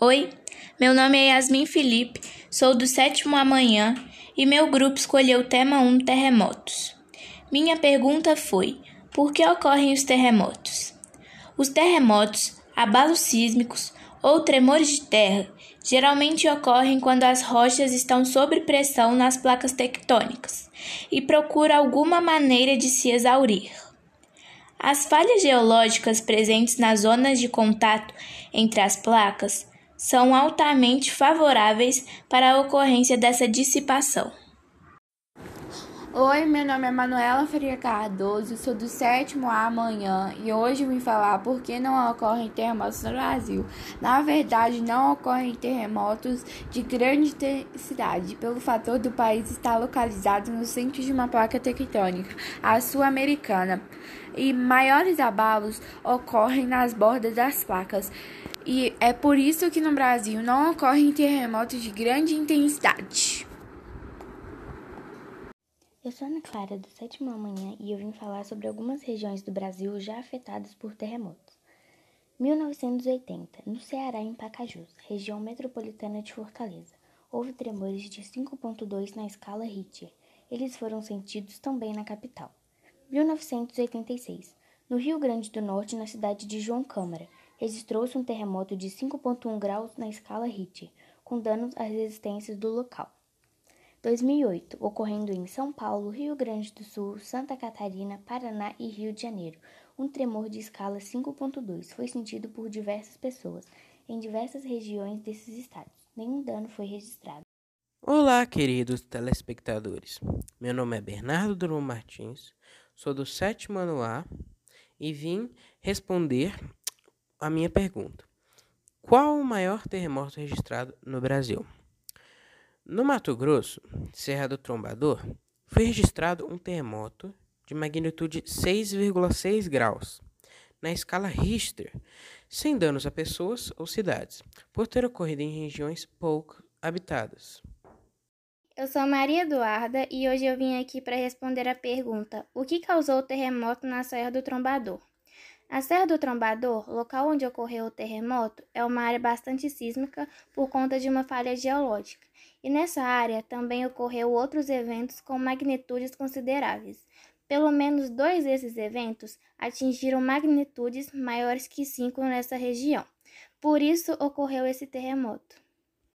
Oi, meu nome é Yasmin Felipe, sou do sétimo amanhã e meu grupo escolheu o tema 1 terremotos. Minha pergunta foi: por que ocorrem os terremotos? Os terremotos, abalos sísmicos ou tremores de terra geralmente ocorrem quando as rochas estão sob pressão nas placas tectônicas e procuram alguma maneira de se exaurir. As falhas geológicas presentes nas zonas de contato entre as placas são altamente favoráveis para a ocorrência dessa dissipação. Oi, meu nome é Manuela Faria Cardoso, sou do sétimo A amanhã e hoje vim falar por que não ocorrem terremotos no Brasil. Na verdade, não ocorrem terremotos de grande intensidade, pelo fator do país estar localizado no centro de uma placa tectônica, a sul-americana, e maiores abalos ocorrem nas bordas das placas. E é por isso que no Brasil não ocorrem terremotos de grande intensidade. Eu sou Ana Clara, do sétimo amanhã, e eu vim falar sobre algumas regiões do Brasil já afetadas por terremotos. 1980, no Ceará, em Pacajus, região metropolitana de Fortaleza, houve tremores de 5.2 na escala Richter. Eles foram sentidos também na capital. 1986, no Rio Grande do Norte, na cidade de João Câmara, registrou-se um terremoto de 5.1 graus na escala Richter, com danos às resistências do local. 2008, ocorrendo em São Paulo, Rio Grande do Sul, Santa Catarina, Paraná e Rio de Janeiro. Um tremor de escala 5.2 foi sentido por diversas pessoas em diversas regiões desses estados. Nenhum dano foi registrado. Olá, queridos telespectadores. Meu nome é Bernardo Drummond Martins, sou do sétimo ano A e vim responder a minha pergunta. Qual o maior terremoto registrado no Brasil? No Mato Grosso, Serra do Trombador, foi registrado um terremoto de magnitude 6,6 graus, na escala Richter, sem danos a pessoas ou cidades, por ter ocorrido em regiões pouco habitadas. Eu sou Maria Eduarda e hoje eu vim aqui para responder a pergunta: o que causou o terremoto na Serra do Trombador? A Serra do Trombador, local onde ocorreu o terremoto, é uma área bastante sísmica por conta de uma falha geológica, e nessa área também ocorreu outros eventos com magnitudes consideráveis. Pelo menos dois desses eventos atingiram magnitudes maiores que 5 nessa região. Por isso ocorreu esse terremoto.